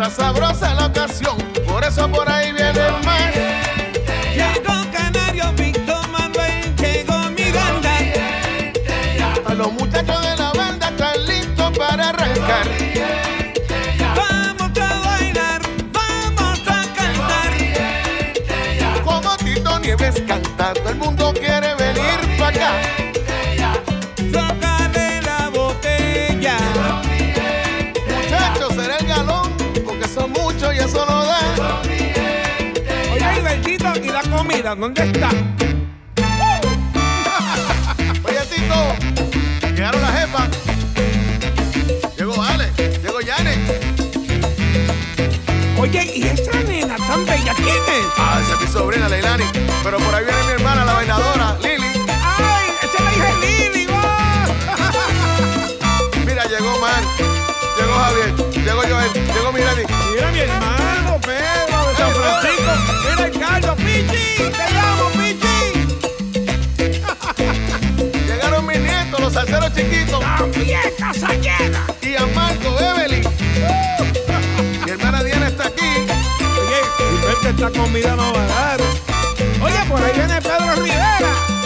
Está sabrosa la ocasión, por eso por ahí viene el mar. Llegó Canario llegó Miranda. A los muchachos de la banda están listos para arrancar. Vamos a bailar, vamos a cantar. Como Tito Nieves canta, todo el mundo ¿dónde está? Oye, Tito, llegaron las jefas. Llegó Ale, llegó Yane. Oye, ¿y esa nena tan bella quién es? Ah, esa es mi sobrina, Leilani. Pero por ahí viene mi hermana, la bailadora, Lili. ¡Ay, esa es la hija de Lili! Mira, llegó Man, llegó Javier, llegó Joel, llegó Mirani. Mira mi hermana. Francisco, mira el caldo, Pichi, te llamo, Pichi. Llegaron mis nietos, los salseros chiquitos. La fiesta se llena. Y a Marco, Evelyn. Uh. Mi hermana Diana está aquí. Oye, y vete esta comida no va a dar. Oye, por ahí viene Pedro Rivera.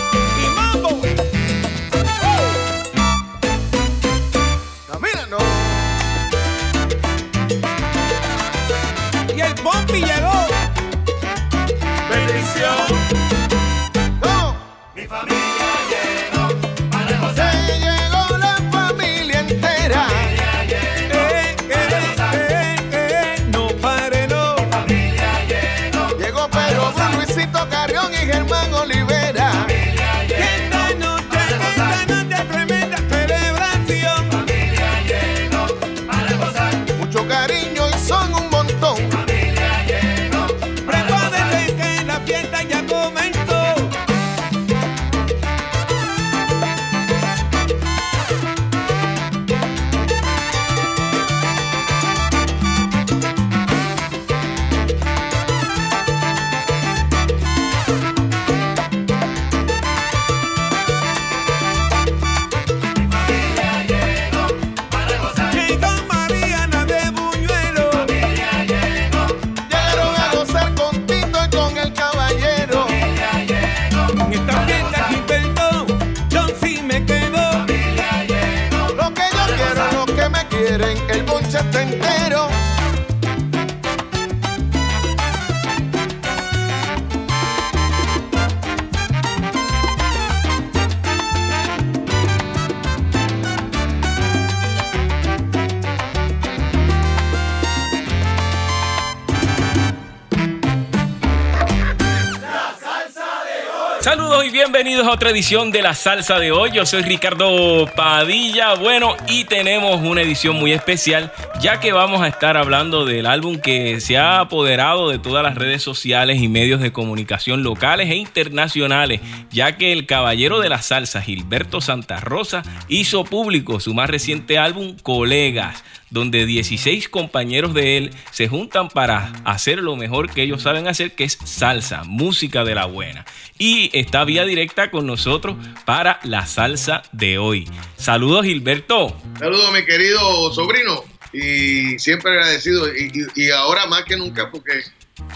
otra edición de la salsa de hoy. Yo soy Ricardo Padilla. Bueno, y tenemos una edición muy especial, ya que vamos a estar hablando del álbum que se ha apoderado de todas las redes sociales y medios de comunicación locales e internacionales, ya que el caballero de la salsa, Gilberto Santa Rosa, hizo público su más reciente álbum, Colegas donde 16 compañeros de él se juntan para hacer lo mejor que ellos saben hacer, que es salsa, música de la buena. Y está vía directa con nosotros para la salsa de hoy. Saludos Gilberto. Saludos mi querido sobrino y siempre agradecido y, ahora más que nunca porque,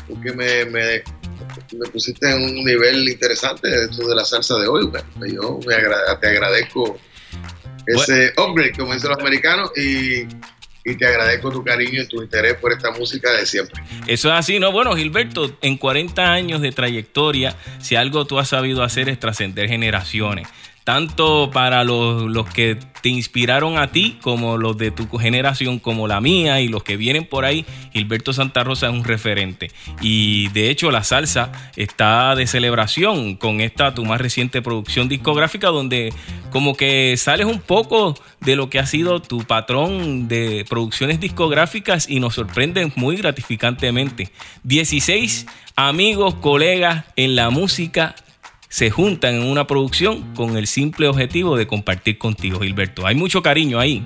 porque me, me, pusiste en un nivel interesante dentro de la salsa de hoy. Yo te agradezco ese upgrade, como dicen los americanos, y y te agradezco tu cariño y tu interés por esta música de siempre. Eso es así, ¿no? Bueno, Gilberto, en 40 años de trayectoria, si algo tú has sabido hacer es trascender generaciones tanto para los, que te inspiraron a ti, como los de tu generación, como la mía y los que vienen por ahí, Gilberto Santa Rosa es un referente. Y de hecho la salsa está de celebración con esta tu más reciente producción discográfica, donde como que sales un poco de lo que ha sido tu patrón de producciones discográficas y nos sorprenden muy gratificantemente. 16 amigos, colegas en la música se juntan en una producción con el simple objetivo de compartir contigo, Gilberto. Hay mucho cariño ahí.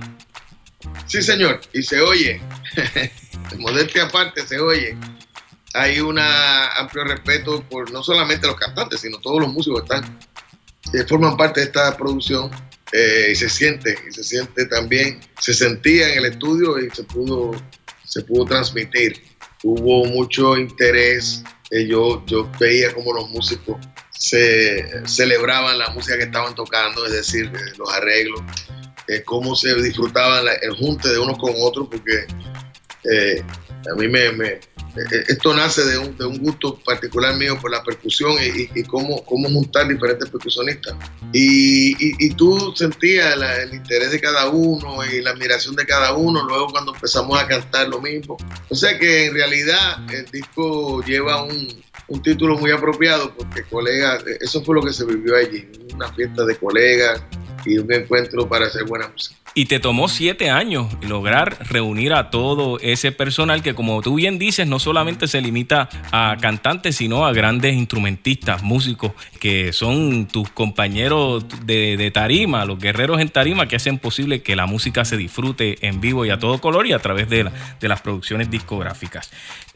Sí, señor, y se oye. modestia aparte, se oye. Hay un amplio respeto por no solamente los cantantes, sino todos los músicos que están, forman parte de esta producción. Eh, y se siente, y se siente también, se sentía en el estudio y se pudo, se pudo transmitir. Hubo mucho interés. Eh, yo, yo veía como los músicos se celebraban la música que estaban tocando, es decir, eh, los arreglos, eh, cómo se disfrutaban el junte de unos con otros, porque eh, a mí me, esto nace de un, de un, gusto particular mío por la percusión y, cómo, cómo juntar diferentes percusionistas. Y, y tú sentías el interés de cada uno y la admiración de cada uno, luego cuando empezamos a cantar lo mismo. O sea que en realidad el disco lleva un, un título muy apropiado porque colegas, eso fue lo que se vivió allí, una fiesta de colegas y un encuentro para hacer buena música. Y te tomó siete años lograr reunir a todo ese personal que, como tú bien dices, no solamente se limita a cantantes, sino a grandes instrumentistas, músicos, que son tus compañeros de, tarima, los guerreros en tarima, que hacen posible que la música se disfrute en vivo y a todo color y a través de, de las producciones discográficas.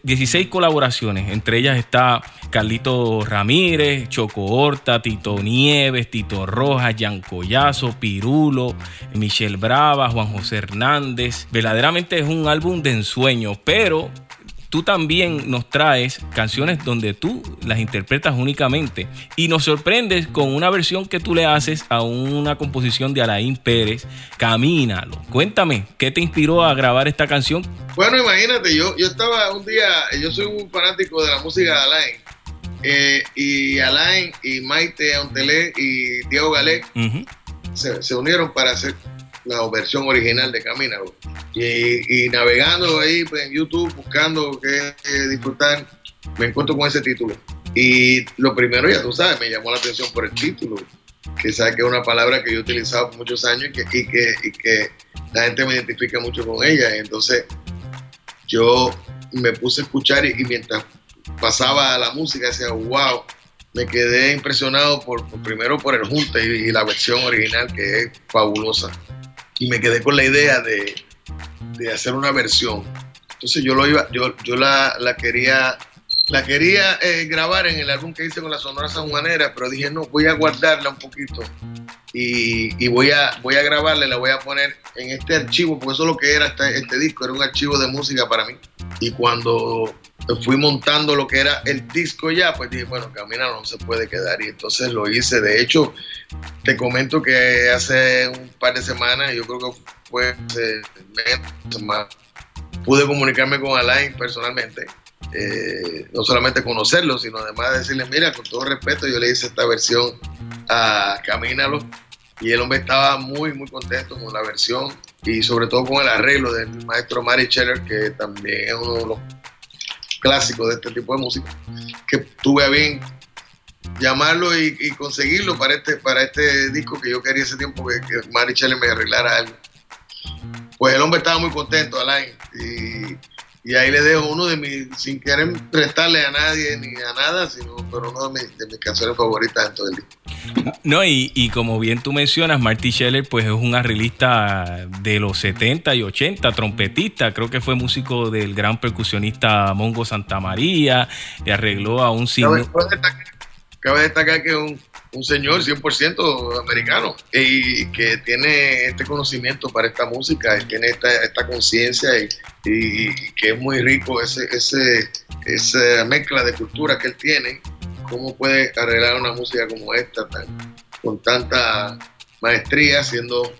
16 colaboraciones, entre ellas está Carlito Ramírez, Choco Horta, Tito Nieves, Tito Rojas, Jan Collazo, Pirulo, Michelle Brava, Juan José Hernández. Verdaderamente es un álbum de ensueño, pero tú también nos traes canciones donde tú las interpretas únicamente y nos sorprendes con una versión que tú le haces a una composición de Alain Pérez, Camínalo. Cuéntame, ¿qué te inspiró a grabar esta canción? Bueno, imagínate, yo, yo estaba un día, yo soy un fanático de la música de Alain. Eh, y Alain y Maite Antelé y Diego Galé se, se unieron para hacer la versión original de Camina. Y, navegando ahí pues, en YouTube, buscando qué disfrutar, me encuentro con ese título. Y lo primero, ya tú sabes, me llamó la atención por el título, que sabes que es una palabra que yo he utilizado por muchos años y que, y que, la gente me identifica mucho con ella. Entonces yo me puse a escuchar y, mientras pasaba la música decía, wow, me quedé impresionado por, primero por el junte y, la versión original que es fabulosa y me quedé con la idea de, de hacer una versión. Entonces yo lo iba, yo, yo la, la quería, la quería eh, grabar en el álbum que hice con la Sonora Sanjuanera, pero dije no, voy a guardarla un poquito y, y, voy a voy a grabarla, la voy a poner en este archivo, porque eso es lo que era este, este disco, era un archivo de música para mí. Y cuando fui montando lo que era el disco ya, pues dije, bueno, Camina no se puede quedar. Y entonces lo hice. De hecho, te comento que hace un par de semanas, yo creo que fue hace meses pude comunicarme con Alain personalmente. Eh, no solamente conocerlo, sino además decirle, mira, con todo respeto, yo le hice esta versión a Camínalo. Y el hombre estaba muy, muy contento con la versión y sobre todo con el arreglo del maestro Mari Scheller, que también es uno de los clásico de este tipo de música, que tuve a bien llamarlo y, conseguirlo para este, para este disco que yo quería ese tiempo que, que Mari me arreglara algo. pues el hombre estaba muy contento, Alain. Y, y ahí le dejo uno de mis, sin querer prestarle a nadie ni a nada, sino pero uno de mis, de mis canciones favoritas en todo el disco. No, y, y como bien tú mencionas, Marty Scheller pues es un arreglista de los 70 y 80, trompetista, creo que fue músico del gran percusionista Mongo Santa María, y arregló a un signo. cabe destacar que es un, un señor 100% americano y que tiene este conocimiento para esta música, y tiene esta, esta conciencia y, y- y que es muy rico ese, ese, esa mezcla de cultura que él tiene. ¿Cómo puede arreglar una música como esta tan, con tanta maestría siendo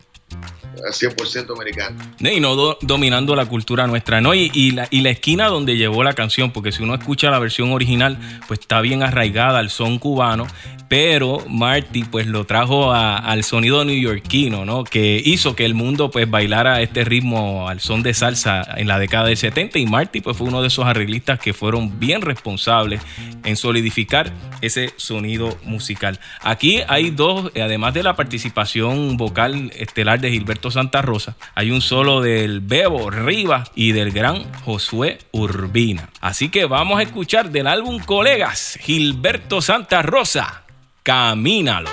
100% americano? No, Y no do- dominando la cultura nuestra, ¿no? Y, y la, y la esquina donde llevó la canción, porque si uno escucha la versión original, pues está bien arraigada al son cubano, pero Marty pues lo trajo al sonido neoyorquino, ¿no? Que hizo que el mundo pues bailara este ritmo al son de salsa en la década del 70 y Marty pues fue uno de esos arreglistas que fueron bien responsables en solidificar ese sonido musical. Aquí hay dos, además de la participación vocal estelar de Gilberto Santa Rosa, hay un solo del Bebo Rivas y del gran Josué Urbina. Así que vamos a escuchar del álbum Colegas, Gilberto Santa Rosa, Camínalo.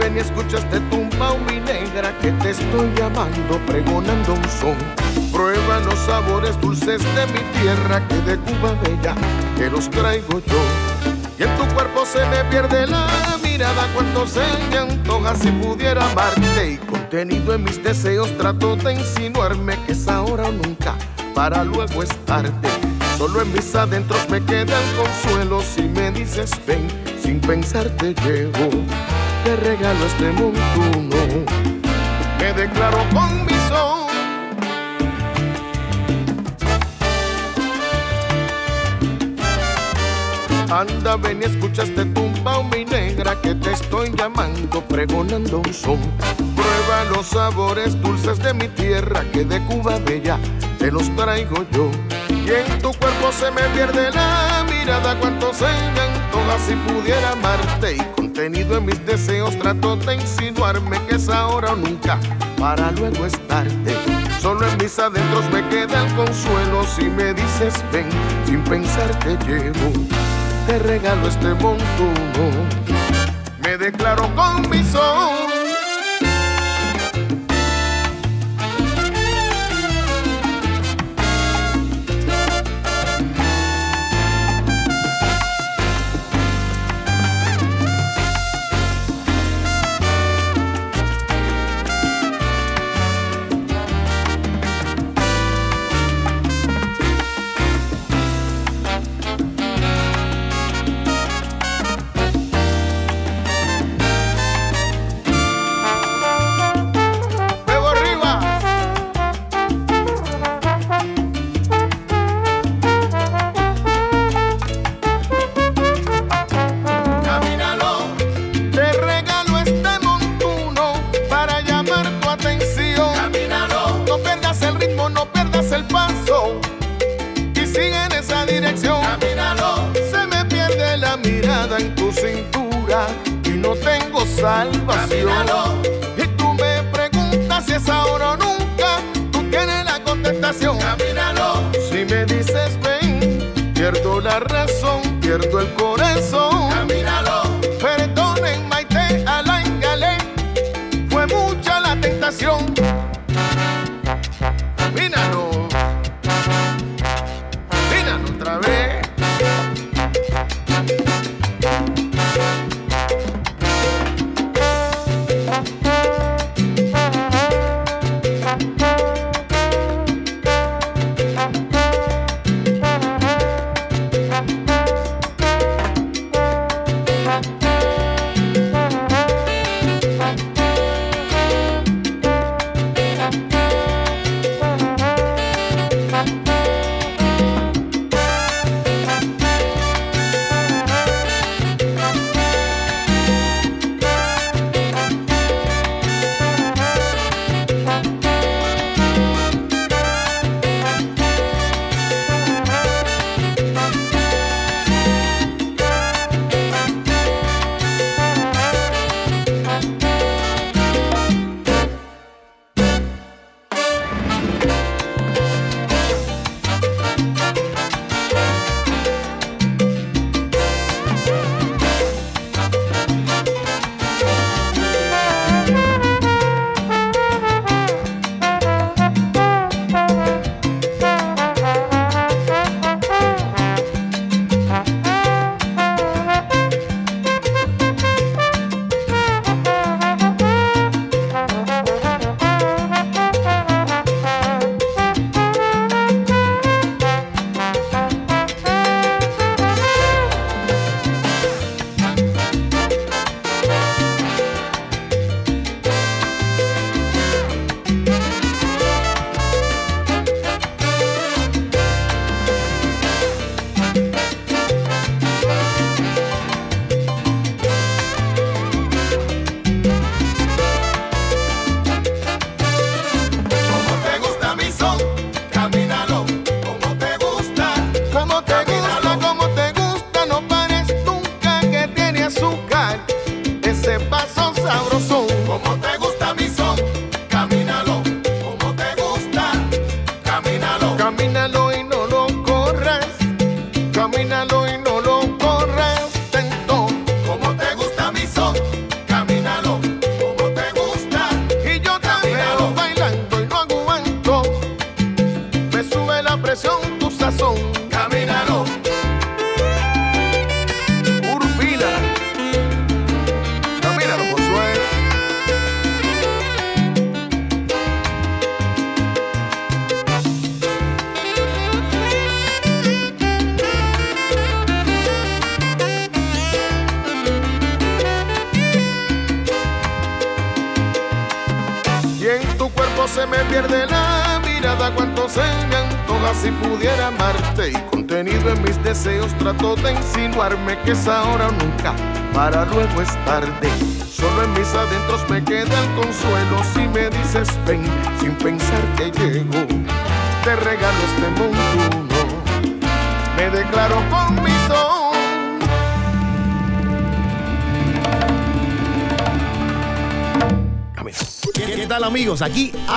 Ven y escucha este tumbao, mi negra, que te estoy llamando, pregonando un son. Prueba los sabores dulces de mi tierra, que de Cuba bella te los traigo yo. Y en tu cuerpo se me pierde la mirada cuando se me antoja si pudiera amarte. Y contenido en mis deseos trato de insinuarme que es ahora o nunca, para luego es tarde. Solo en mis adentros me queda el consuelo si me dices ven, sin pensar te llevo. Te regalo este montuno, me declaro con mi son. Anda, ven y escucha este tumbao, mi negra, que te estoy llamando, pregonando un son. Prueba los sabores dulces de mi tierra, que de Cuba bella te los traigo yo. Y en tu cuerpo se me pierde la mirada, cuanto se me si pudiera amarte. Y contenido en mis deseos trato de insinuarme que es ahora o nunca, para luego es tarde. Solo en mis adentros me queda el consuelo si me dices ven, sin pensar te llevo te regalo este montuno. Me declaro con mi son.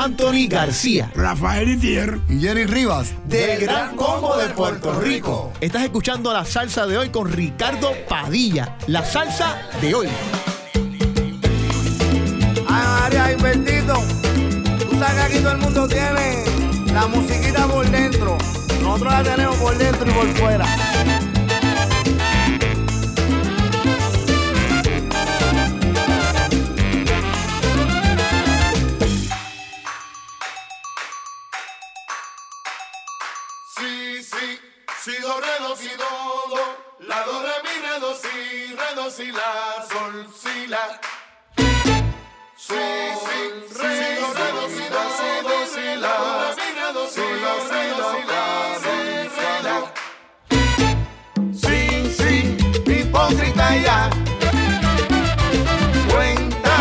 Anthony García, Rafael Itier y Jerry Rivas, del Gran Combo de Puerto Rico. Estás escuchando la salsa de hoy con Ricardo Padilla, la salsa de hoy. Ay, ay, bendito, tú sabes que aquí todo el mundo tiene la musiquita por dentro, nosotros la tenemos por dentro y por fuera. do, re, do, si, do, do. La, do, re, mi, re, do, si, re, do, si, la, sol, si, la. Si, si, re, do, re, do, si, do, la. Do, re, mi, re, do, si, la, si, do, si, la, si, hipócrita ya. Cuenta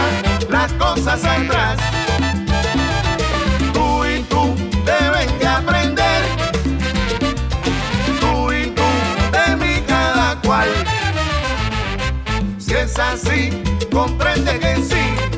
las cosas atrás. es así, comprende que sí.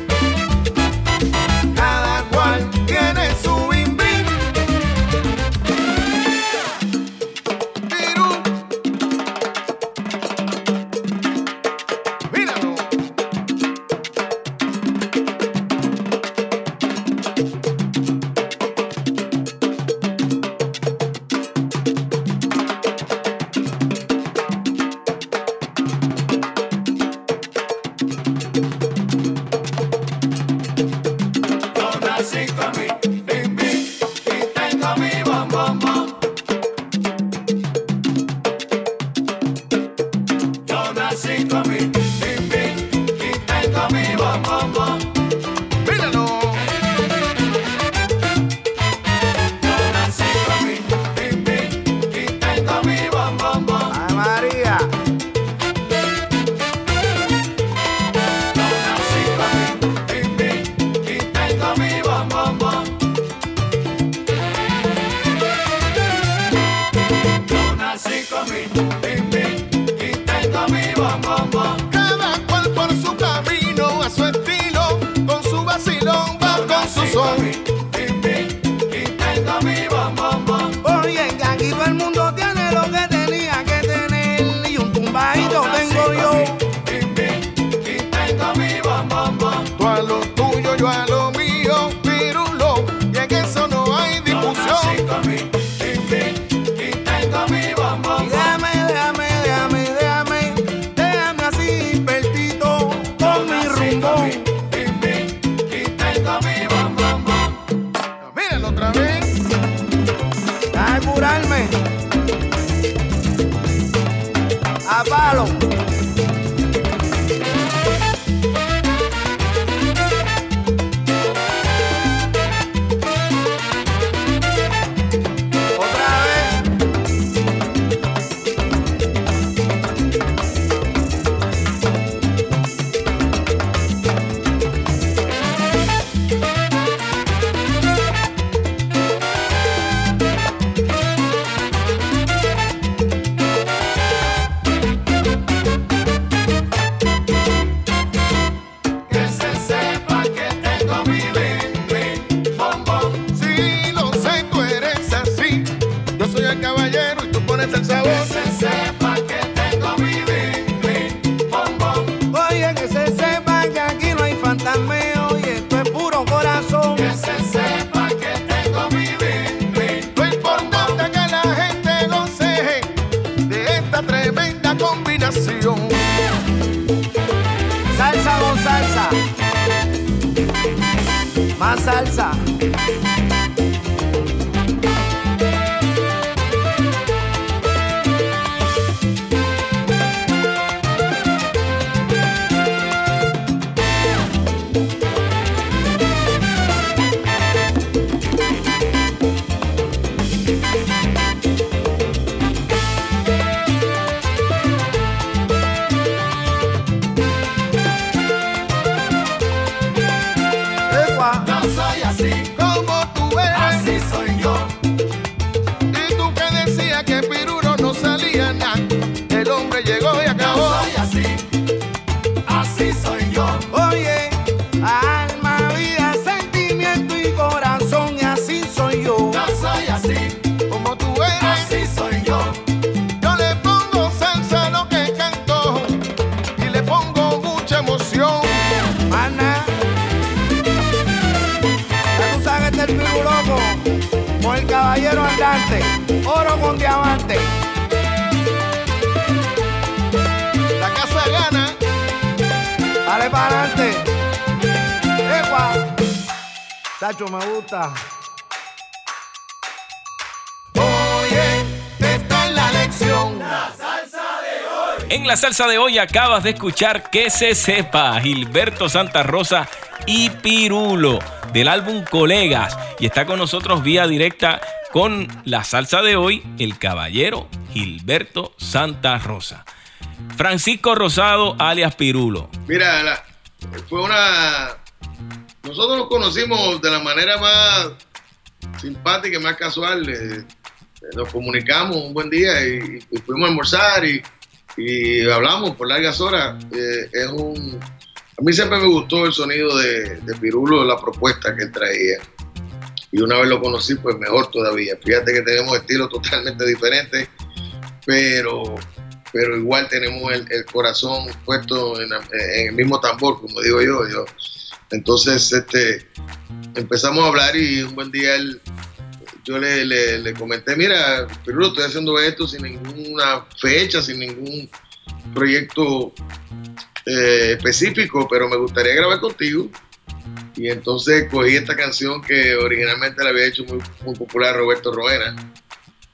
Oro con diamante. La casa gana. Dale para adelante. Epa. Tacho, me gusta. Oye, esta es la lección. En la salsa de hoy acabas de escuchar Que se sepa, Gilberto Santa Rosa y Pirulo del álbum Colegas. Y está con nosotros vía directa con la salsa de hoy, el caballero Gilberto Santa Rosa. Francisco Rosado alias Pirulo. Mira, fue una. Nosotros nos conocimos de la manera más simpática y más casual. eh, nos comunicamos un buen día y, fuimos a almorzar y, y hablamos por largas horas. Eh, es un. A mí siempre me gustó el sonido de, de Pirulo, la propuesta que él traía. Y una vez lo conocí, pues mejor todavía. Fíjate que tenemos estilos totalmente diferentes, pero pero igual tenemos el, corazón puesto en, el mismo tambor, como digo yo. Entonces, este, empezamos a hablar y un buen día él, yo le, le- le comenté, mira, Pirulo, estoy haciendo esto sin ninguna fecha, sin ningún proyecto eh, específico, pero me gustaría grabar contigo. Y entonces cogí esta canción que originalmente la había hecho muy, muy popular Roberto Roena.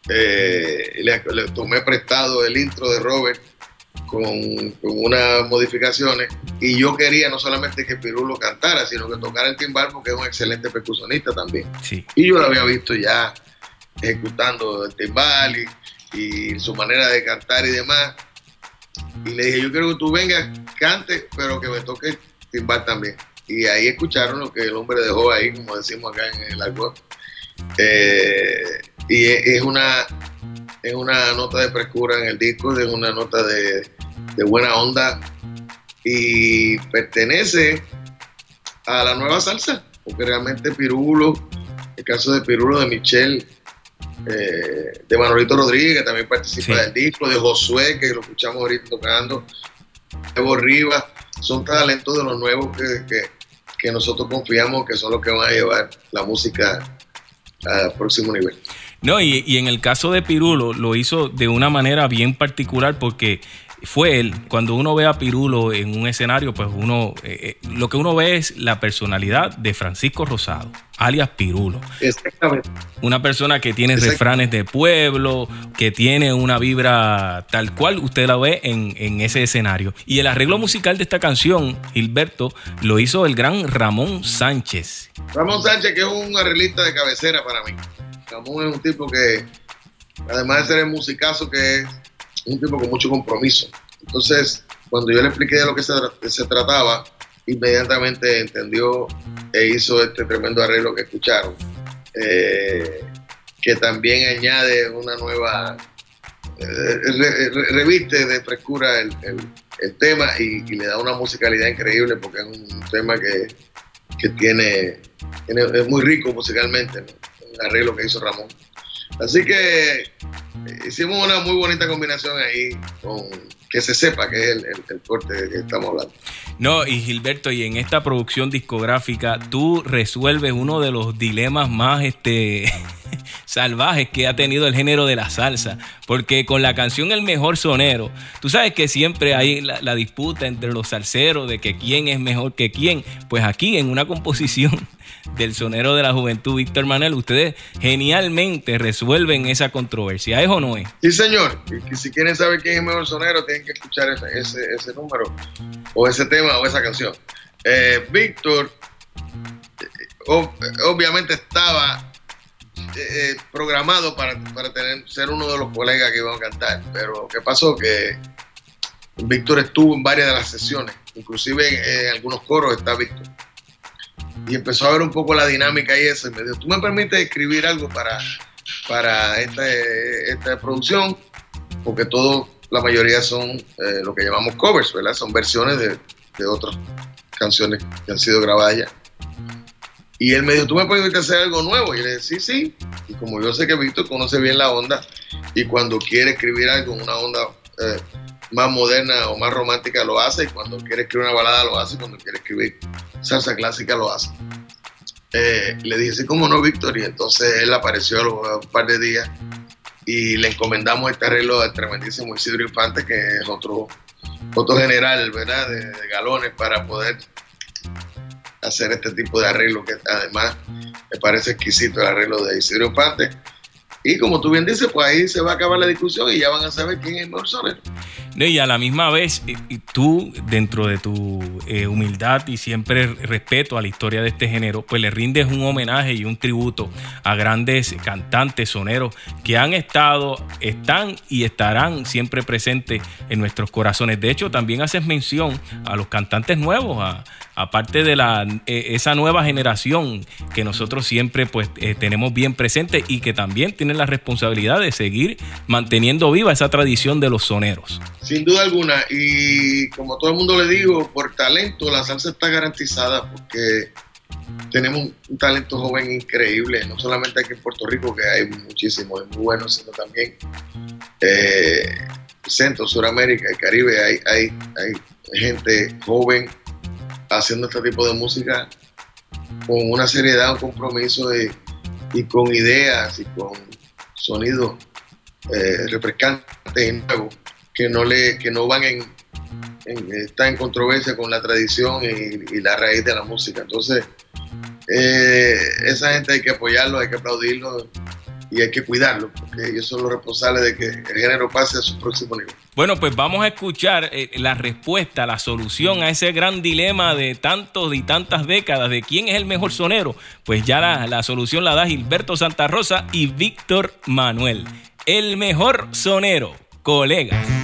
Eh, le, le tomé prestado el intro de Robert con, con unas modificaciones y yo quería no solamente que Pirulo cantara, sino que tocara el timbal porque es un excelente percusionista también. Sí. Y yo lo había visto ya ejecutando el timbal y, y su manera de cantar y demás. Y le dije, yo quiero que tú vengas, cante, pero que me toque el timbal también. Y ahí escucharon lo que el hombre dejó ahí, como decimos acá en el argot. Eh, y es una, es una nota de frescura en el disco, es una nota de, de buena onda y pertenece a la nueva salsa, porque realmente Pirulo, el caso de Pirulo, de Michelle, eh, de Manolito Rodríguez, que también participa Sí. del disco, de Josué, que lo escuchamos ahorita tocando, Evo Rivas, son talentos de los nuevos que, que, que nosotros confiamos que son los que van a llevar la música al próximo nivel. No, y, y en el caso de Pirulo lo hizo de una manera bien particular porque fue él. Cuando uno ve a Pirulo en un escenario, pues uno, eh, eh, lo que uno ve es la personalidad de Francisco Rosado, alias Pirulo. Exactamente. Una persona que tiene refranes de pueblo, que tiene una vibra tal cual usted la ve en, en ese escenario. Y el arreglo musical de esta canción, Gilberto, lo hizo el gran Ramón Sánchez. Ramón Sánchez, que es un arreglista de cabecera para mí. Ramón es un tipo que, además de ser el musicazo que es, un tipo con mucho compromiso. Entonces, cuando yo le expliqué de lo que se, se trataba, inmediatamente entendió e hizo este tremendo arreglo que escucharon, eh, que también añade una nueva, eh, re- re- reviste de frescura el, el- tema y, y le da una musicalidad increíble porque es un tema que, que tiene, tiene- es muy rico musicalmente, ¿no? el arreglo que hizo Ramón. Así que eh, hicimos una muy bonita combinación ahí, con que se sepa que es el, el- el corte que estamos hablando. No, y Gilberto, y en esta producción discográfica, tú resuelves uno de los dilemas más este, salvajes que ha tenido el género de la salsa. Porque con la canción El Mejor Sonero, tú sabes que siempre hay la, disputa entre los salseros de que quién es mejor que quién. Pues aquí en una composición del sonero de la juventud, Víctor Manuel, ustedes genialmente resuelven esa controversia. ¿Es o no es? Sí, señor. Y si quieren saber quién es el mejor sonero, tienen que escuchar ese, número, o ese tema, o esa canción. Eh, Víctor, eh, ob- obviamente estaba eh, programado para, para ser uno de los colegas que iban a cantar, pero ¿qué pasó? Que Víctor estuvo en varias de las sesiones, inclusive en, en algunos coros está Víctor. Y empezó a ver un poco la dinámica y eso, y me dijo, ¿tú me permites escribir algo para, para esta, esta producción? Porque todo, la mayoría son eh, lo que llamamos covers, ¿verdad? Son versiones de, de otras canciones que han sido grabadas ya. Y él me dijo, ¿tú me puedes hacer algo nuevo? Y le dije, sí, sí. Y como yo sé que Víctor conoce bien la onda y cuando quiere escribir algo, una onda eh, más moderna o más romántica lo hace y cuando quiere escribir una balada lo hace y cuando quiere escribir salsa clásica lo hace. Eh, le dije, sí, cómo no, Víctor. Y entonces él apareció a un par de días y le encomendamos este arreglo al tremendísimo Isidro Infante, que es otro, otro general, ¿verdad? De galones para poder hacer este tipo de arreglo que además me parece exquisito el arreglo de Isidro Infante. Y como tú bien dices, pues ahí se va a acabar la discusión y ya van a saber quién es el mejor sonero. Y a la misma vez, y tú, dentro de tu eh, humildad y siempre respeto a la historia de este género, pues le rindes un homenaje y un tributo a grandes cantantes, soneros, que han estado, están y estarán siempre presentes en nuestros corazones. De hecho, también haces mención a los cantantes nuevos, a- aparte de la, eh, esa nueva generación que nosotros siempre pues eh, tenemos bien presente y que también tienen la responsabilidad de seguir manteniendo viva esa tradición de los soneros. Sin duda alguna, y como todo el mundo le digo, por talento la salsa está garantizada porque tenemos un talento joven increíble, no solamente aquí en Puerto Rico, que hay muchísimos, muy buenos, sino también eh, Centro, Suramérica y Caribe, hay, hay, hay gente joven haciendo este tipo de música con una seriedad, un compromiso y, y con ideas y con sonidos eh, refrescantes y nuevos que no le que no van en, en- está en controversia con la tradición y, y la raíz de la música. Entonces eh, esa gente hay que apoyarlo hay que aplaudirlo y hay que cuidarlo porque ellos son los responsables de que el género pase a su próximo nivel Bueno, pues vamos a escuchar eh, la respuesta, la solución a ese gran dilema de tantos y tantas décadas de quién es el mejor sonero. Pues ya la, solución la da Gilberto Santa Rosa y Víctor Manuel. El mejor sonero, colegas.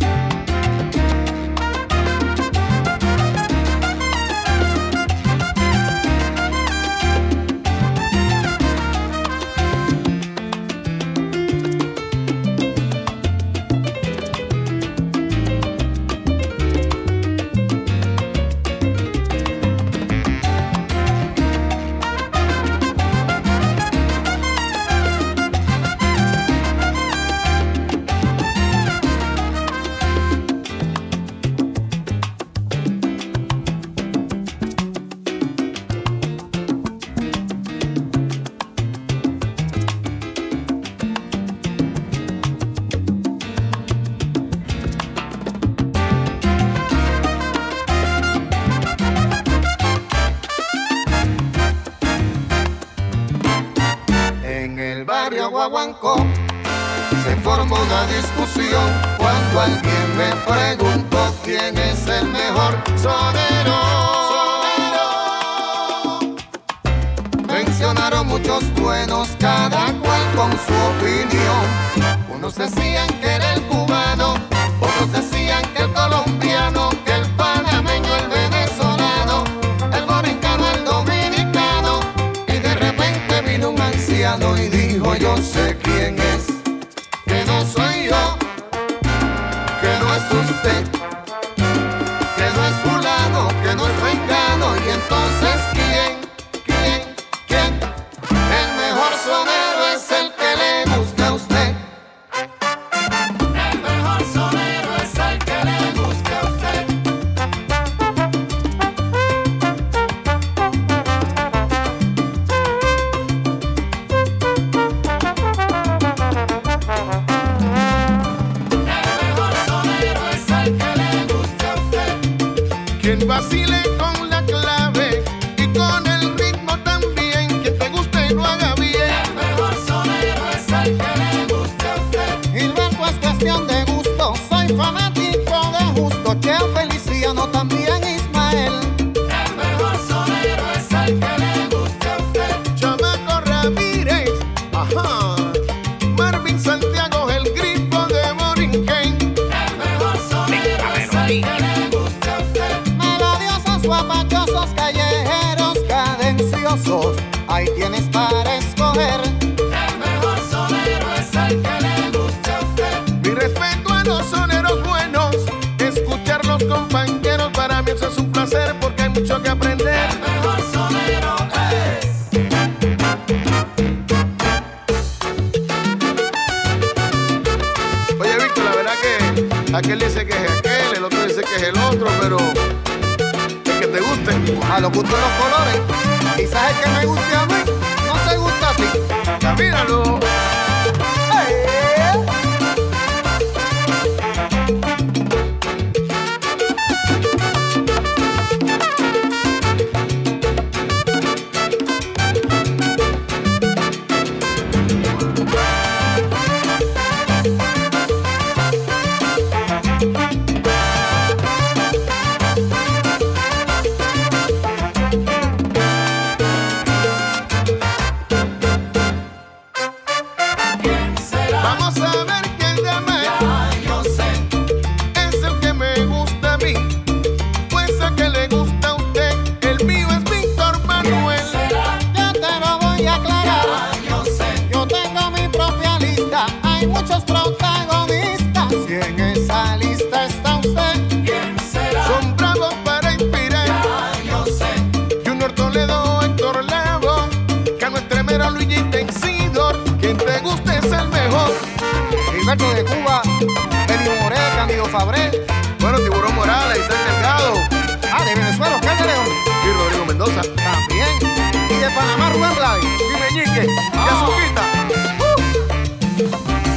Reyes. Uh.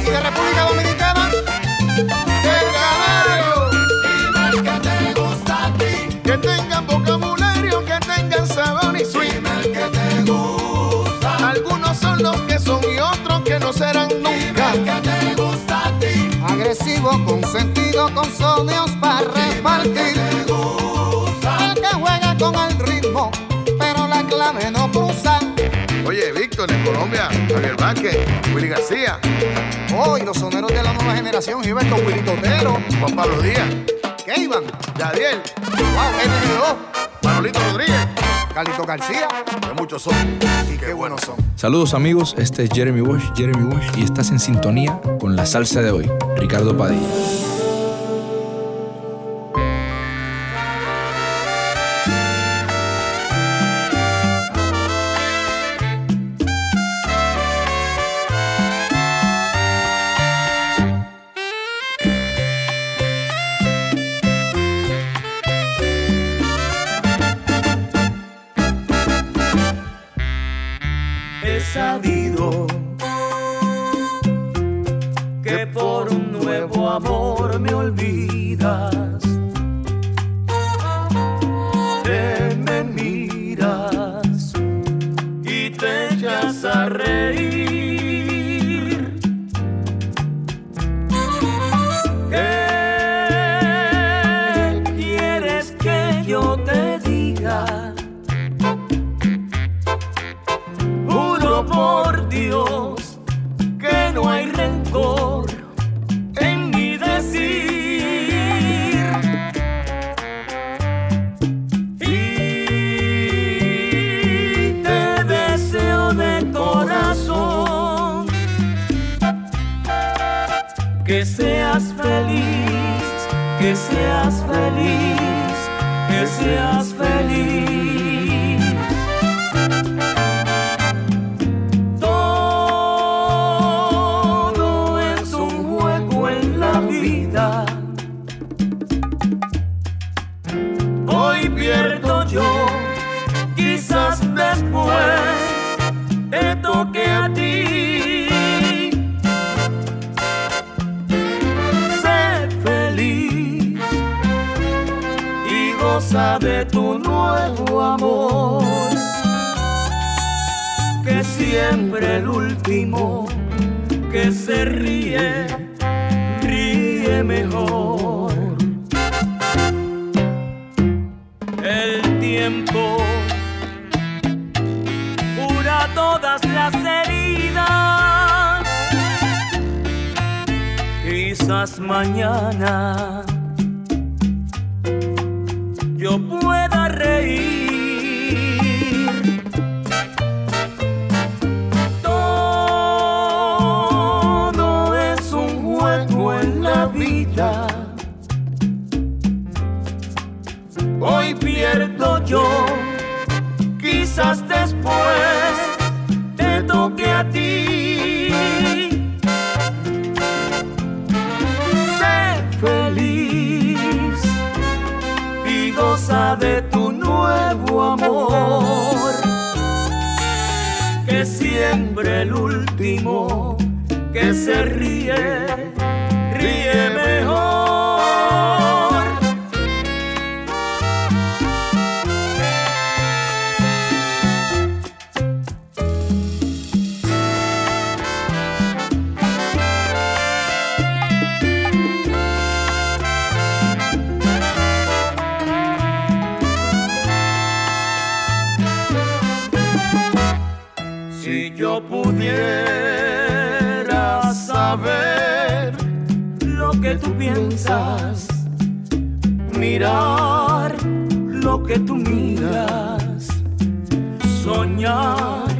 Y de República Dominicana, del Canario. Que te gusta a ti. Que tengan vocabulario, que tengan sabor y swing. Que te gusta. Algunos son los que son y otros que no serán nunca. Que te gusta a ti. Agresivo, con sentido, con soneos para repartir. En Colombia, Javier Vázquez, Willy García. Hoy oh, los soneros de la nueva generación, Gilberto Willy Totero, Juan Pablo Díaz, Keivan, Yadiel, Wow, NBO, Manolito Rodríguez. Carlito García, que muchos son y qué buenos son. Saludos amigos, este es Jeremy Wash, Jeremy Wash, y estás en sintonía con la salsa de hoy, Ricardo Padilla. que seas feliz, que seas feliz, que seas feliz. Nuevo amor, que siempre el último que se ríe, ríe mejor. El tiempo cura todas las heridas, quizás mañana el último que se ríe, yo pudiera saber lo que tú piensas, mirar lo que tú miras, soñar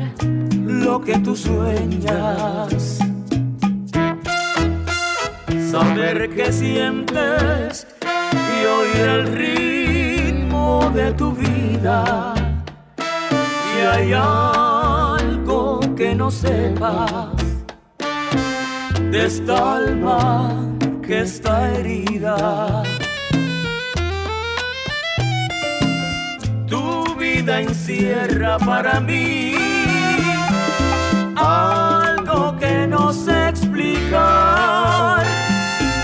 lo que tú sueñas, saber que sientes y oír el ritmo de tu vida. Hay algo que no sepas de esta alma que está herida, tu vida encierra para mí algo que no sé explicar,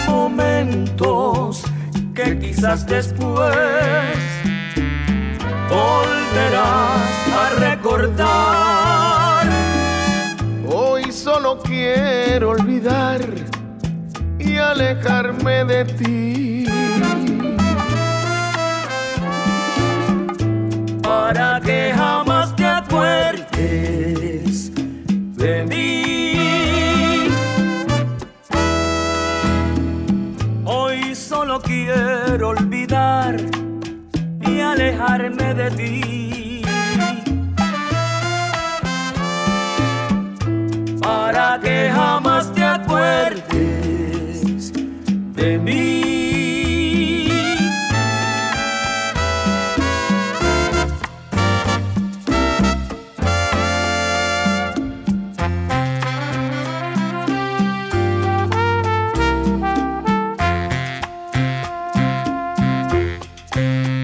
momentos que quizás después volverás a recordar. Quiero olvidar y alejarme de ti. Para que jamás te acuerdes de mí. Hoy solo quiero olvidar y alejarme de ti. Que jamás te acuerdes de mí.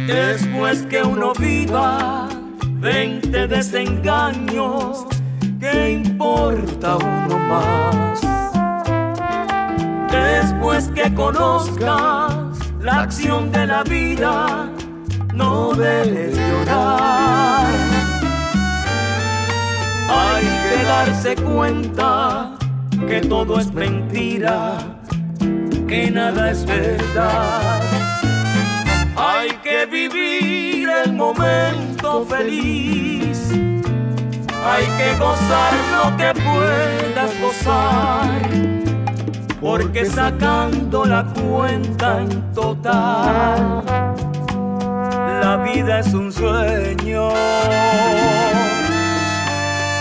Después que uno viva 20 desengaños, ¿qué importa uno más? Después que conozcas la acción de la vida, no debes llorar. Hay que darse cuenta que todo es mentira, que nada es verdad. Hay que vivir el momento feliz. Hay que gozar lo que puedas gozar. Porque sacando la cuenta en total, la vida es un sueño.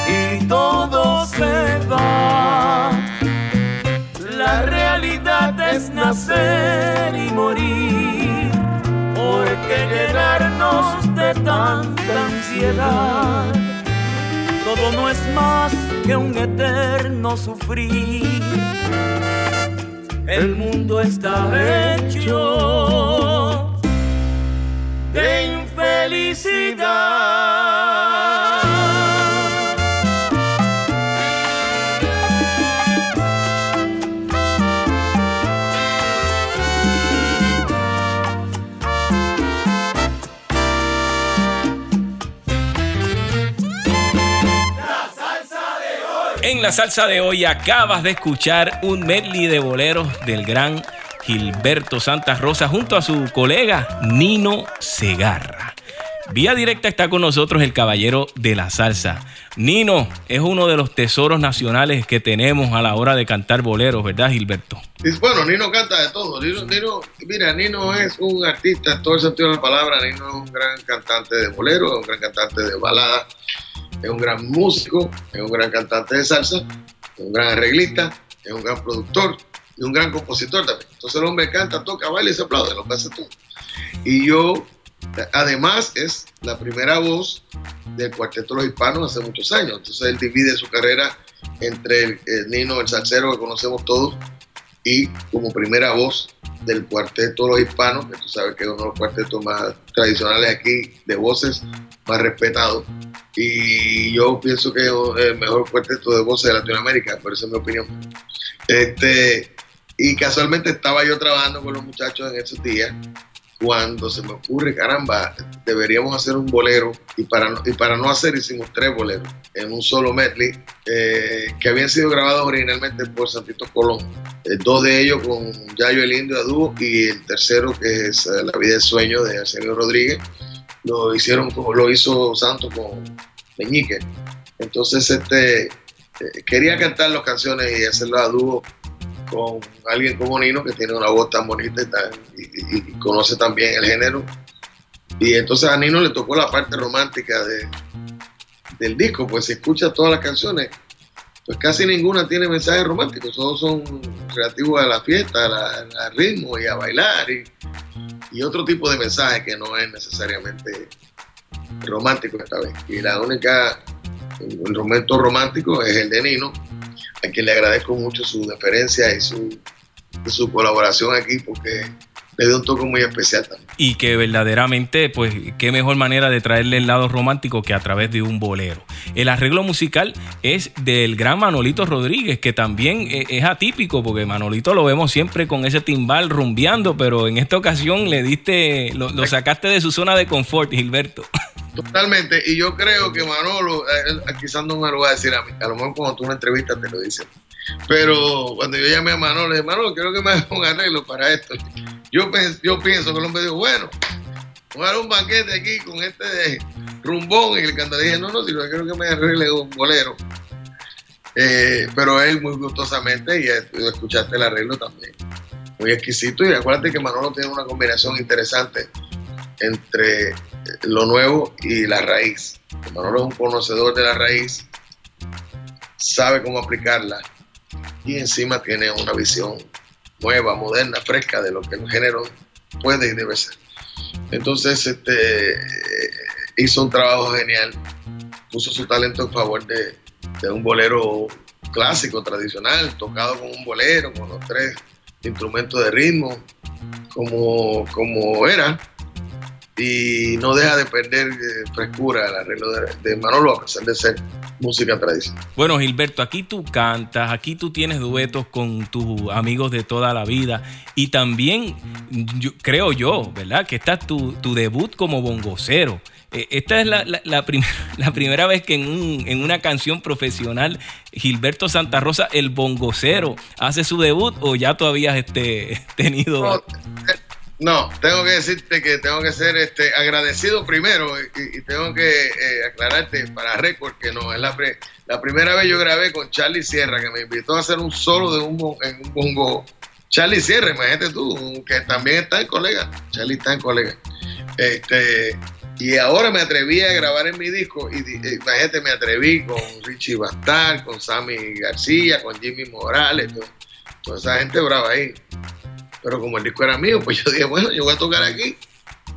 Y todo se va. La realidad es nacer y morir porque llenarnos de tanta ansiedad, todo no es más que un eterno sufrir. El mundo está hecho de infelicidad. La salsa de hoy acabas de escuchar un medley de boleros del gran Gilberto Santa Rosa junto a su colega Nino Segarra. Vía directa está con nosotros el caballero de la salsa. Nino es uno de los tesoros nacionales que tenemos a la hora de cantar boleros, ¿verdad, Gilberto? Bueno, Nino canta de todo. Mira, Nino es un artista todo el sentido de la palabra. Nino es un gran cantante de bolero, es un gran cantante de balada, es un gran músico, es un gran cantante de salsa, es un gran arreglista, es un gran productor y un gran compositor también. Entonces el hombre canta, toca, baila y se aplaude, lo que hace todo. Y yo Además, es la primera voz del Cuarteto de los Hispanos hace muchos años. Entonces, él divide su carrera entre el, Nino, el salsero que conocemos todos, y como primera voz del Cuarteto los Hispanos, que tú sabes que es uno de los cuartetos más tradicionales aquí, de voces más respetados. Y yo pienso que es el mejor cuarteto de voces de Latinoamérica, por eso es mi opinión. Este, y casualmente estaba yo trabajando con los muchachos en esos días cuando se me ocurre, caramba, deberíamos hacer un bolero y para no, hacer hicimos tres boleros en un solo medley eh, que habían sido grabados originalmente por Santito Colón. Eh, dos de ellos con Yayo el Indio a dúo y el tercero que es eh, La vida del sueño de Arsenio Rodríguez lo hicieron lo hizo Santo con Meñique. Entonces este quería cantar las canciones y hacerlas a dúo con alguien como Nino que tiene una voz tan bonita y, conoce también el género. Y entonces a Nino le tocó la parte romántica de, del disco, pues si escucha todas las canciones, pues casi ninguna tiene mensajes románticos, todos son relativos a la fiesta, al ritmo y a bailar y, y, otro tipo de mensaje que no es necesariamente romántico esta vez. Y la única, el momento romántico es el de Nino, a quien le agradezco mucho su deferencia y su, su colaboración aquí porque le dio un toque muy especial también. Y que verdaderamente, pues, qué mejor manera de traerle el lado romántico que a través de un bolero. El arreglo musical es del gran Manolito Rodríguez, que también e, es atípico, porque Manolito lo vemos siempre con ese timbal rumbeando, pero en esta ocasión le diste, lo, lo sacaste de su zona de confort, Gilberto. Totalmente, y yo creo que Manolo, eh, quizás no me lo va a decir a mí, a lo mejor cuando tú una entrevista te lo dice. Pero cuando yo llamé a Manolo, le dije, Manolo, quiero que me haga un arreglo para esto. Yo, pienso que el hombre dijo, bueno, voy un banquete aquí con este rumbón. Y el cantante dije, no, no, si no quiero que me arregle un bolero. Eh, pero él muy gustosamente, y escuchaste el arreglo también, muy exquisito. Y acuérdate que Manolo tiene una combinación interesante entre lo nuevo y la raíz. Manolo es un conocedor de la raíz, sabe cómo aplicarla y encima tiene una visión nueva, moderna, fresca de lo que el género puede y debe ser. Entonces, este, hizo un trabajo genial, puso su talento en favor de, de un bolero clásico, tradicional, tocado con un bolero, con los tres instrumentos de ritmo, como, como era y no deja de perder eh, frescura el arreglo de, Manolo a pesar de ser música tradicional. Bueno, Gilberto, aquí tú cantas, aquí tú tienes duetos con tus amigos de toda la vida y también creo yo, ¿verdad? Que esta es tu, debut como bongocero. E, esta es la, la, la, primera vez que en, en, una canción profesional Gilberto Santa Rosa, el bongocero, hace su debut o ya todavía has este, tenido... No, tengo que decirte que tengo que ser este, agradecido primero y, tengo que eh, aclararte para récord que no, es la, la primera vez yo grabé con Charlie Sierra, que me invitó a hacer un solo de un, en un bongo. Charlie Sierra, imagínate tú, que también está en colega. Charlie está en colega. Este, y ahora me atreví a grabar en mi disco y imagínate, me atreví con Richie Bastar, con Sammy García, con Jimmy Morales, toda esa gente brava ahí. Pero como el disco era mío, pues yo dije, bueno, yo voy a tocar aquí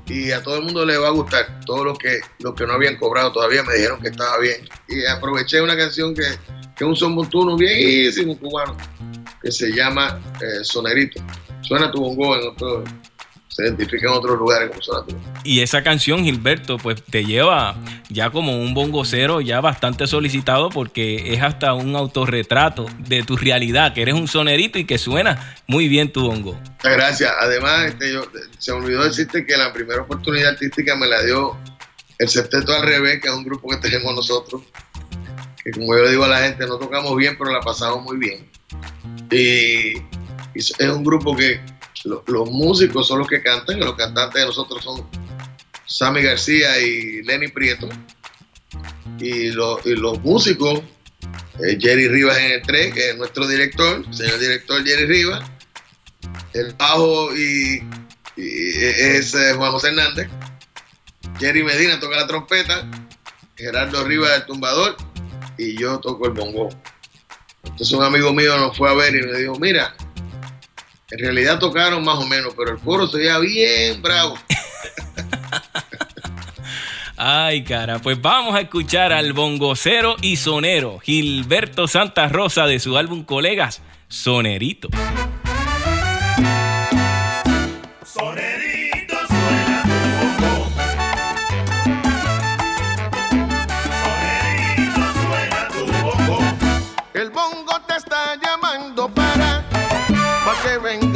y a todo el mundo le va a gustar. Todos los que, los que no habían cobrado todavía me dijeron que estaba bien. Y aproveché una canción que, que es un son montuno viejísimo cubano, que se llama eh, Sonerito. Suena tu bongo en otro, se identifica en otros lugares como Sonatura. Y esa canción, Gilberto, pues te lleva ya como un bongocero ya bastante solicitado porque es hasta un autorretrato de tu realidad, que eres un sonerito y que suena muy bien tu bongo. Gracias. Además, este, se me olvidó decirte que la primera oportunidad artística me la dio el Septeto al Revés, que es un grupo que tenemos nosotros, que como yo le digo a la gente, no tocamos bien, pero la pasamos muy bien. Y, y es un grupo que lo- los músicos son los que cantan, y los cantantes de nosotros son Sammy García y Lenny Prieto. Y, y los músicos, eh, Jerry Rivas en el 3, que es nuestro director, señor director Jerry Rivas. El bajo y, y es eh, Juan José Hernández. Jerry Medina toca la trompeta, Gerardo Rivas el tumbador y yo toco el bongo. Entonces un amigo mío nos fue a ver y me dijo, mira, en realidad tocaron más o menos, pero el coro se veía bien bravo. Ay, cara, pues vamos a escuchar al bongocero y sonero Gilberto Santa Rosa de su álbum Colegas, Sonerito. Sonerito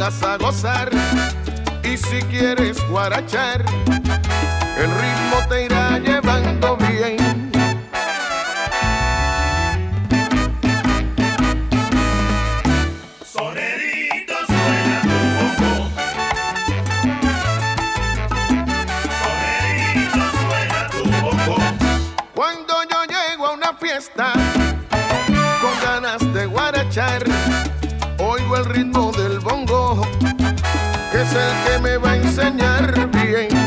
vengas a gozar. Y si quieres guarachar, el ritmo te irá llevando bien. Sonerito suena tu bongo. Sonerito suena tu bongo. Cuando yo llego a una fiesta con ganas de guarachar, oigo el ritmo del es el que me va a enseñar bien.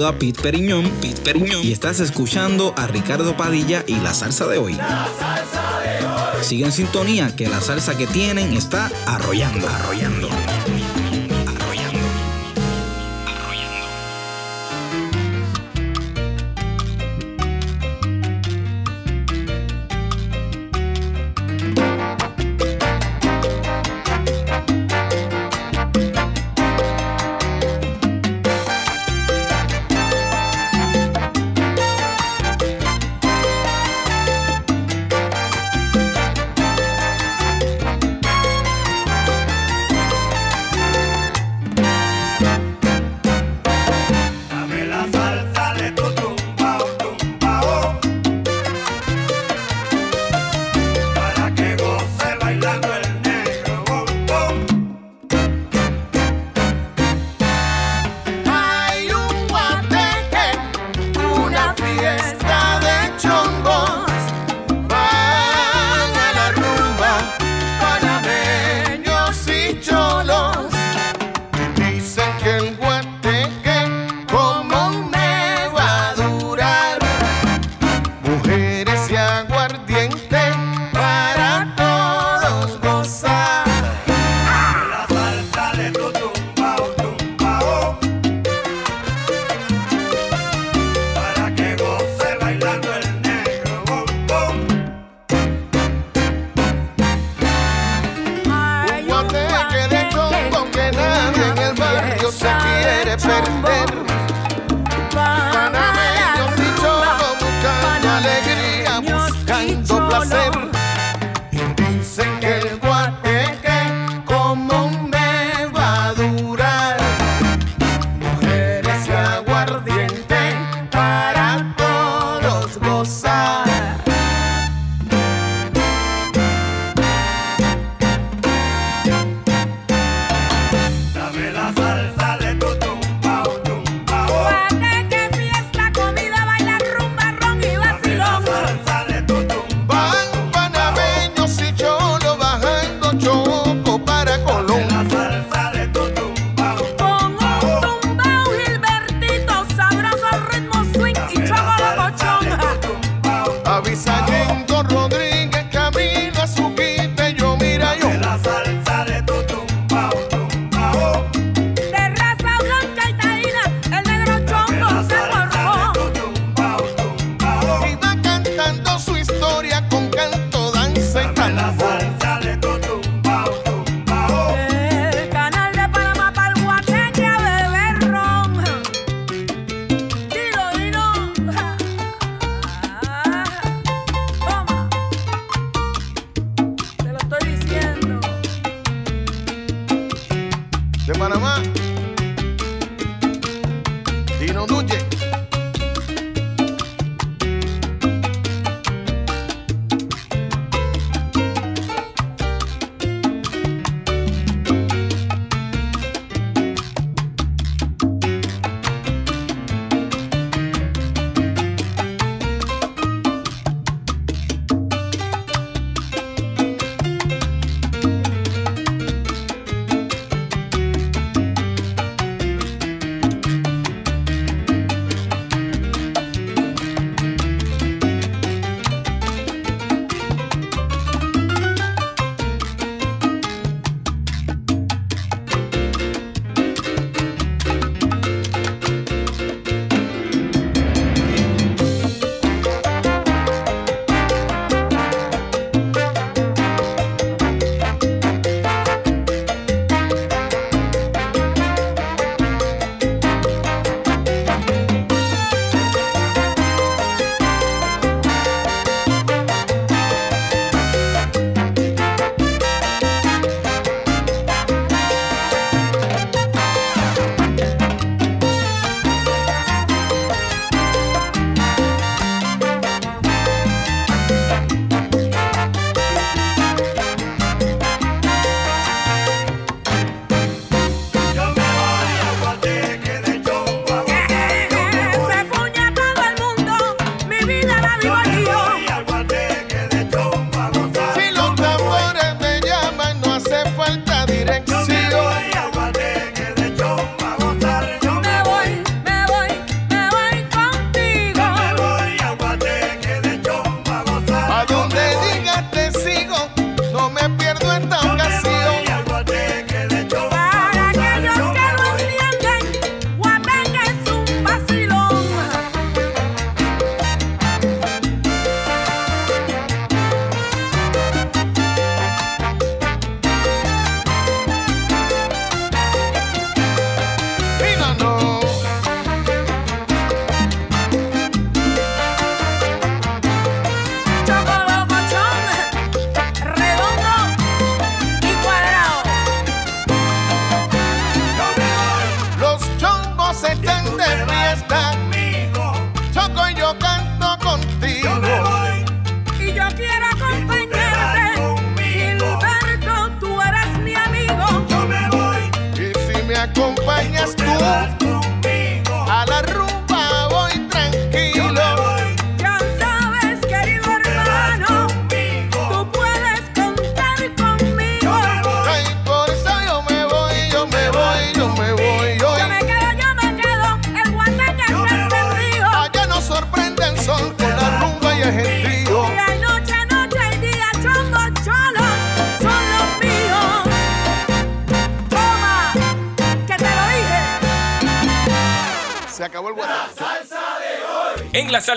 Saluda Pete Periñón, Pete Periñón y estás escuchando a Ricardo Padilla y la salsa de hoy. La salsa de Sigue en sintonía que la salsa que tienen está arrollando. arrollando.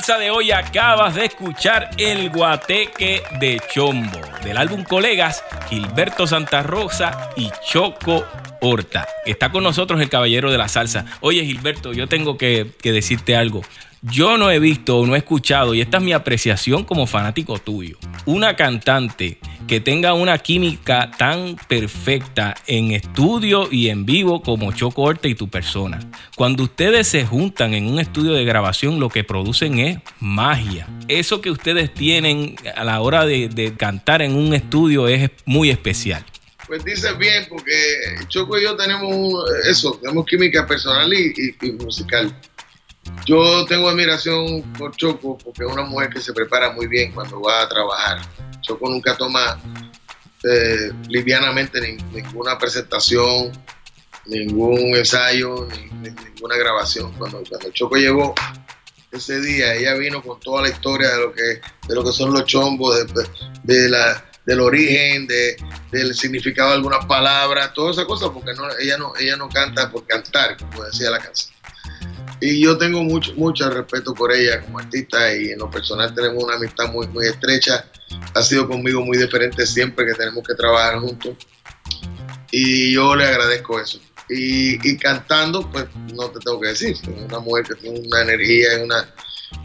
Salsa de hoy acabas de escuchar el guateque de Chombo del álbum Colegas, Gilberto Santa Rosa y Choco Horta. Está con nosotros el caballero de la salsa. Oye Gilberto, yo tengo que, que decirte algo. Yo no he visto o no he escuchado, y esta es mi apreciación como fanático tuyo, una cantante que tenga una química tan perfecta en estudio y en vivo como Choco y tu persona. Cuando ustedes se juntan en un estudio de grabación, lo que producen es magia. Eso que ustedes tienen a la hora de, cantar en un estudio es muy especial. Pues dices bien, porque Choco y yo tenemos eso, tenemos química personal y musical. Yo tengo admiración por Choco porque es una mujer que se prepara muy bien cuando va a trabajar. Choco nunca toma eh, livianamente ni- ninguna presentación, ningún ensayo, ni, ni ninguna grabación. Cuando, cuando Choco llegó ese día, ella vino con toda la historia de lo que, de lo que son los chombos, de la, del origen, de, del significado de algunas palabras, todas esas cosas, porque no, ella, no, ella no canta por cantar, como decía la canción. Y yo tengo mucho, mucho respeto por ella como artista y en lo personal tenemos una amistad muy, muy estrecha. Ha sido conmigo muy diferente siempre que tenemos que trabajar juntos. Y yo le agradezco eso. Y, y cantando, pues no te tengo que decir, es una mujer que tiene una energía, una,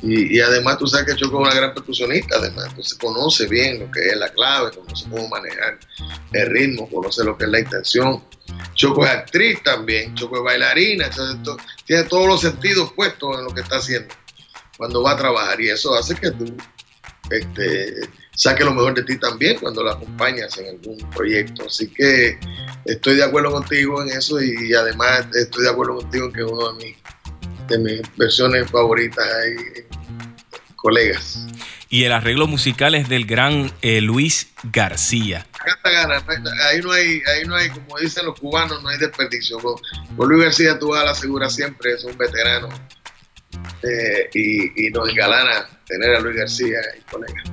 y, y además tú sabes que Choco es una gran percusionista, además, entonces conoce bien lo que es la clave, conoce cómo manejar el ritmo, conoce lo que es la intención. Choco es actriz también, Choco es bailarina, entonces to- tiene todos los sentidos puestos en lo que está haciendo cuando va a trabajar y eso hace que tú este, saques lo mejor de ti también cuando la acompañas en algún proyecto. Así que estoy de acuerdo contigo en eso y además estoy de acuerdo contigo en que uno de mis, de mis versiones favoritas ahí, colegas. Y el arreglo musical es del gran eh, Luis García. Ahí no hay, ahí no hay, como dicen los cubanos, no hay desperdicio. Con, con Luis García tú vas a la segura siempre, es un veterano eh, y, y nos engalana tener a Luis García y colegas.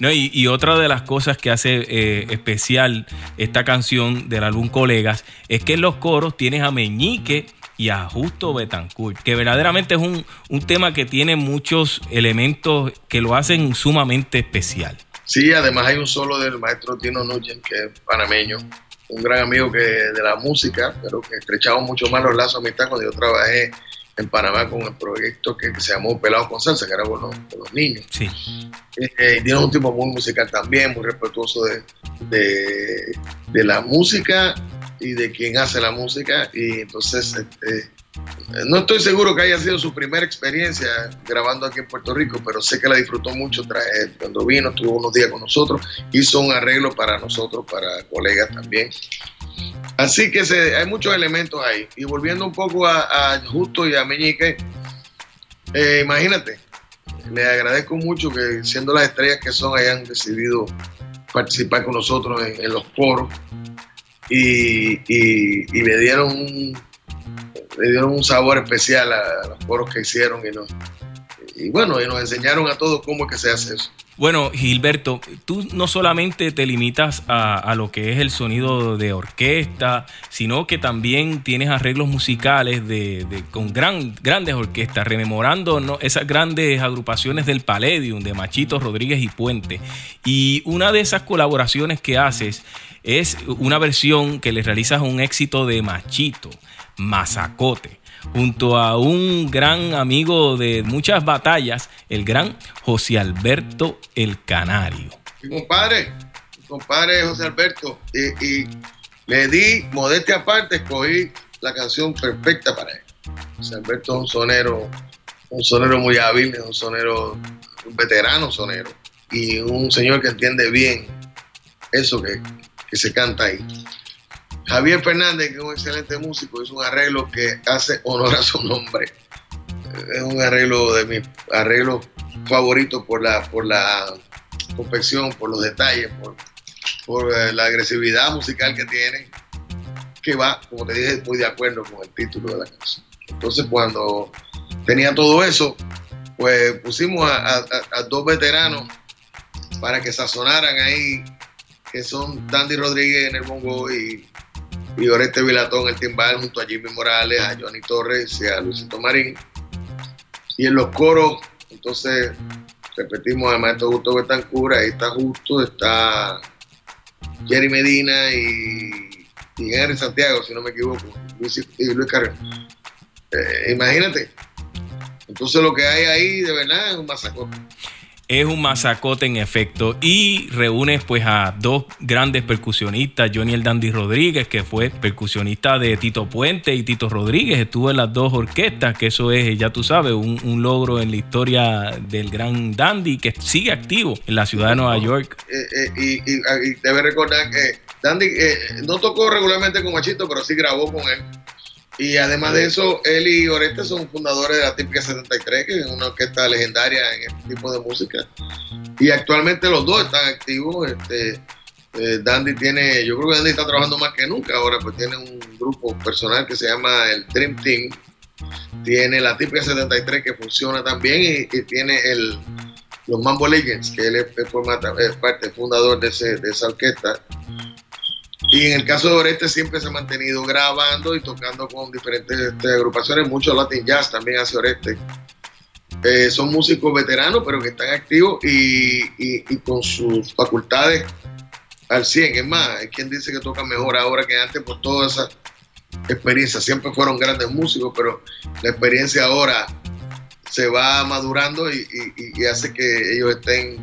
No, y, y otra de las cosas que hace eh, especial esta canción del álbum Colegas es que en los coros tienes a Meñique y a Justo Betancourt, que verdaderamente es un, un tema que tiene muchos elementos que lo hacen sumamente especial. Sí, además hay un solo del maestro Tino Nugent, que es panameño, un gran amigo que de la música, pero que estrechamos mucho más los lazos de amistad cuando yo trabajé en Panamá con el proyecto que, se llamó Pelado con Salsa, que era con los, con los niños. Sí. Eh, Tino es un tipo muy musical también, muy respetuoso de, de, de la música y de quien hace la música. Y entonces, este, no estoy seguro que haya sido su primera experiencia grabando aquí en Puerto Rico, pero sé que la disfrutó mucho. Trae- Cuando vino, estuvo unos días con nosotros, hizo un arreglo para nosotros, para colegas también. Así que hay muchos elementos ahí. Y volviendo un poco a, Justo y a Meñique, eh, imagínate, les agradezco mucho que siendo las estrellas que son hayan decidido participar con nosotros en, en los coros y, y- le dieron un, dieron un sabor especial a, los coros que hicieron y, y bueno, y nos enseñaron a todos cómo es que se hace eso. Bueno, Gilberto, tú no solamente te limitas a, a lo que es el sonido de orquesta, sino que también tienes arreglos musicales de, de- con gran, grandes orquestas, rememorando ¿no? esas grandes agrupaciones del Palladium, de Machito Rodríguez y Puente. Y una de esas colaboraciones que haces es una versión que le realizas un éxito de Machito, Mazacote junto a un gran amigo de muchas batallas, el gran José Alberto el Canario. Mi compadre, mi compadre José Alberto, y, y le di, modestia aparte, escogí la canción perfecta para él. José Alberto es un sonero, un sonero muy hábil, es un sonero, un veterano sonero, y un señor que entiende bien eso que, se canta ahí. Javier Fernández, que es un excelente músico, hizo un arreglo que hace honor a su nombre. Es un arreglo de mis arreglos favoritos por la, por la confección, por los detalles, por, eh, la agresividad musical que tiene, que va, como te dije, muy de acuerdo con el título de la canción. Entonces, cuando tenía todo eso, pues pusimos a- a dos veteranos para que sazonaran ahí, que son Dandy Rodríguez en el bongo y, y Oreste Vilatón en el timbal, junto a Jimmy Morales, a Johnny Torres y a Luisito Marín. Y en los coros, entonces repetimos al maestro Justo Betancura, ahí está Justo, está Jerry Medina y, y Henry Santiago, si no me equivoco, Luis, y Luis Carrión. Eh, imagínate. Entonces lo que hay ahí de verdad es un masacote. Es un masacote en efecto y reúne pues a dos grandes percusionistas, Johnny el Dandy Rodríguez, que fue percusionista de Tito Puente y Tito Rodríguez, estuvo en las dos orquestas, que eso es, ya tú sabes, un, logro en la historia del gran Dandy que sigue activo en la ciudad de Nueva York. Eh, eh, y debe recordar que Dandy eh, no tocó regularmente con Machito, pero sí grabó con él. Y además de eso, él y Oreste son fundadores de la Típica 73, que es una orquesta legendaria en este tipo de música. Y actualmente los dos están activos. Este, eh, Dandy tiene, yo creo que Dandy está trabajando más que nunca ahora, pues tiene un grupo personal que se llama el Dream Team. Tiene la Típica 73 que funciona también y, y tiene el, los Mambo Legends, que él es, es parte fundador de, ese- de esa orquesta. Y en el caso de Oreste siempre se ha mantenido grabando y tocando con diferentes este, agrupaciones, mucho Latin Jazz también hace Oreste. Eh, son músicos veteranos, pero que están activos y, y- con sus facultades al 100. Es más, hay quien dice que tocan mejor ahora que antes por toda esa experiencia. Siempre fueron grandes músicos, pero la experiencia ahora se va madurando y- y hace que ellos estén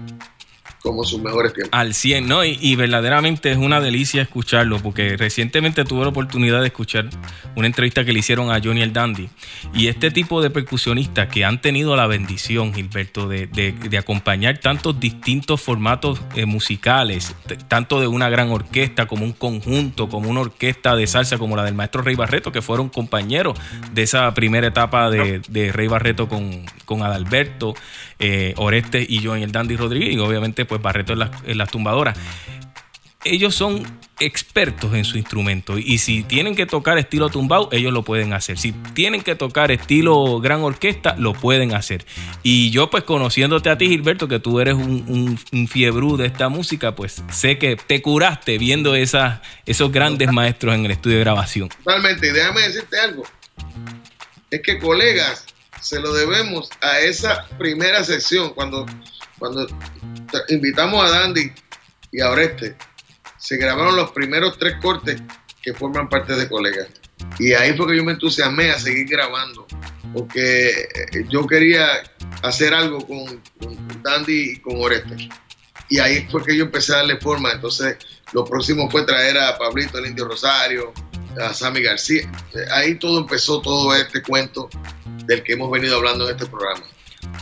como sus mejores tiempos. Al 100, ¿no? Y, verdaderamente es una delicia escucharlo, porque recientemente tuve la oportunidad de escuchar una entrevista que le hicieron a Johnny el Dandy. Y este tipo de percusionistas que han tenido la bendición, Gilberto, de, de- acompañar tantos distintos formatos eh, musicales, tanto de una gran orquesta como un conjunto, como una orquesta de salsa como la del maestro Rey Barreto, que fueron compañeros de esa primera etapa de, de Rey Barreto con, con Adalberto, eh, Oreste y Johnny el Dandy Rodríguez, y obviamente pues Barreto en las, en las tumbadoras. Ellos son expertos en su instrumento y si tienen que tocar estilo tumbao, ellos lo pueden hacer. Si tienen que tocar estilo gran orquesta, lo pueden hacer. Y yo pues conociéndote a ti, Gilberto, que tú eres un, un, un fiebrú de esta música, pues sé que te curaste viendo esas, esos grandes maestros en el estudio de grabación. Totalmente. Y déjame decirte algo. Es que colegas, se lo debemos a esa primera sección cuando, cuando invitamos a Dandy y a Oreste. Se grabaron los primeros tres cortes que forman parte de colegas. Y ahí fue que yo me entusiasmé a seguir grabando. Porque eh, yo quería hacer algo con, Dandy y con Oreste. Y ahí fue que yo empecé a darle forma. Entonces, lo próximo fue traer a Pablito el Indio Rosario, a Sammy García. Ahí todo empezó, todo este cuento del que hemos venido hablando en este programa.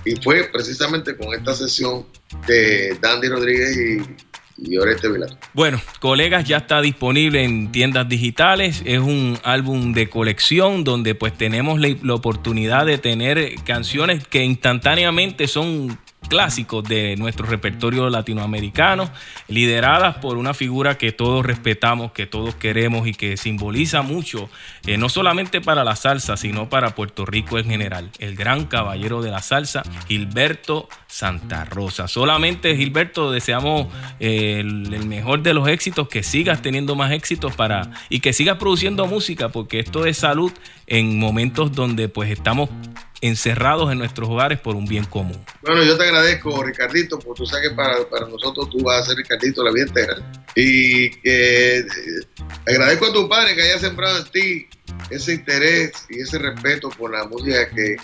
Y fue precisamente con esta sesión de Dandy Rodríguez y, y Oreste. Bueno, colegas, ya está disponible en tiendas digitales. Es un álbum de colección donde pues tenemos la oportunidad de tener canciones que instantáneamente son clásicos de nuestro repertorio latinoamericano, lideradas por una figura que todos respetamos, que todos queremos y que simboliza mucho, eh, no solamente para la salsa, sino para Puerto Rico en general. El gran caballero de la salsa, Gilberto Santa Rosa. Solamente, Gilberto, deseamos eh, el, el mejor de los éxitos, que sigas teniendo más éxitos para y que sigas produciendo música, porque esto es salud en momentos donde pues estamos encerrados en nuestros hogares por un bien común. Bueno, yo te agradezco, Ricardito, porque tú sabes que para, para nosotros tú vas a ser Ricardito la vida entera. Y que eh, agradezco a tu padre que haya sembrado en ti ese interés y ese respeto por la música que,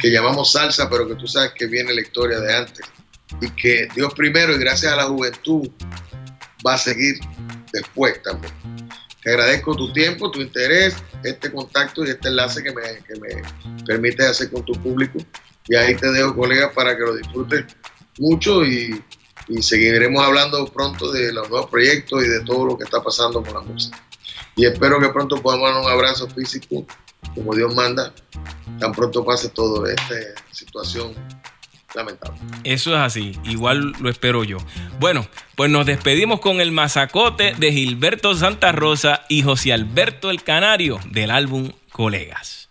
que llamamos salsa, pero que tú sabes que viene la historia de antes. Y que Dios primero y gracias a la juventud va a seguir después también. Te agradezco tu tiempo, tu interés, este contacto y este enlace que me, que me permite hacer con tu público. Y ahí te dejo, colega, para que lo disfrutes mucho y, y seguiremos hablando pronto de los nuevos proyectos y de todo lo que está pasando con la música. Y espero que pronto podamos dar un abrazo físico, como Dios manda, tan pronto pase toda esta situación lamentable. Eso es así, igual lo espero yo. Bueno, pues nos despedimos con el masacote de Gilberto Santa Rosa y José Alberto el Canario del álbum Colegas.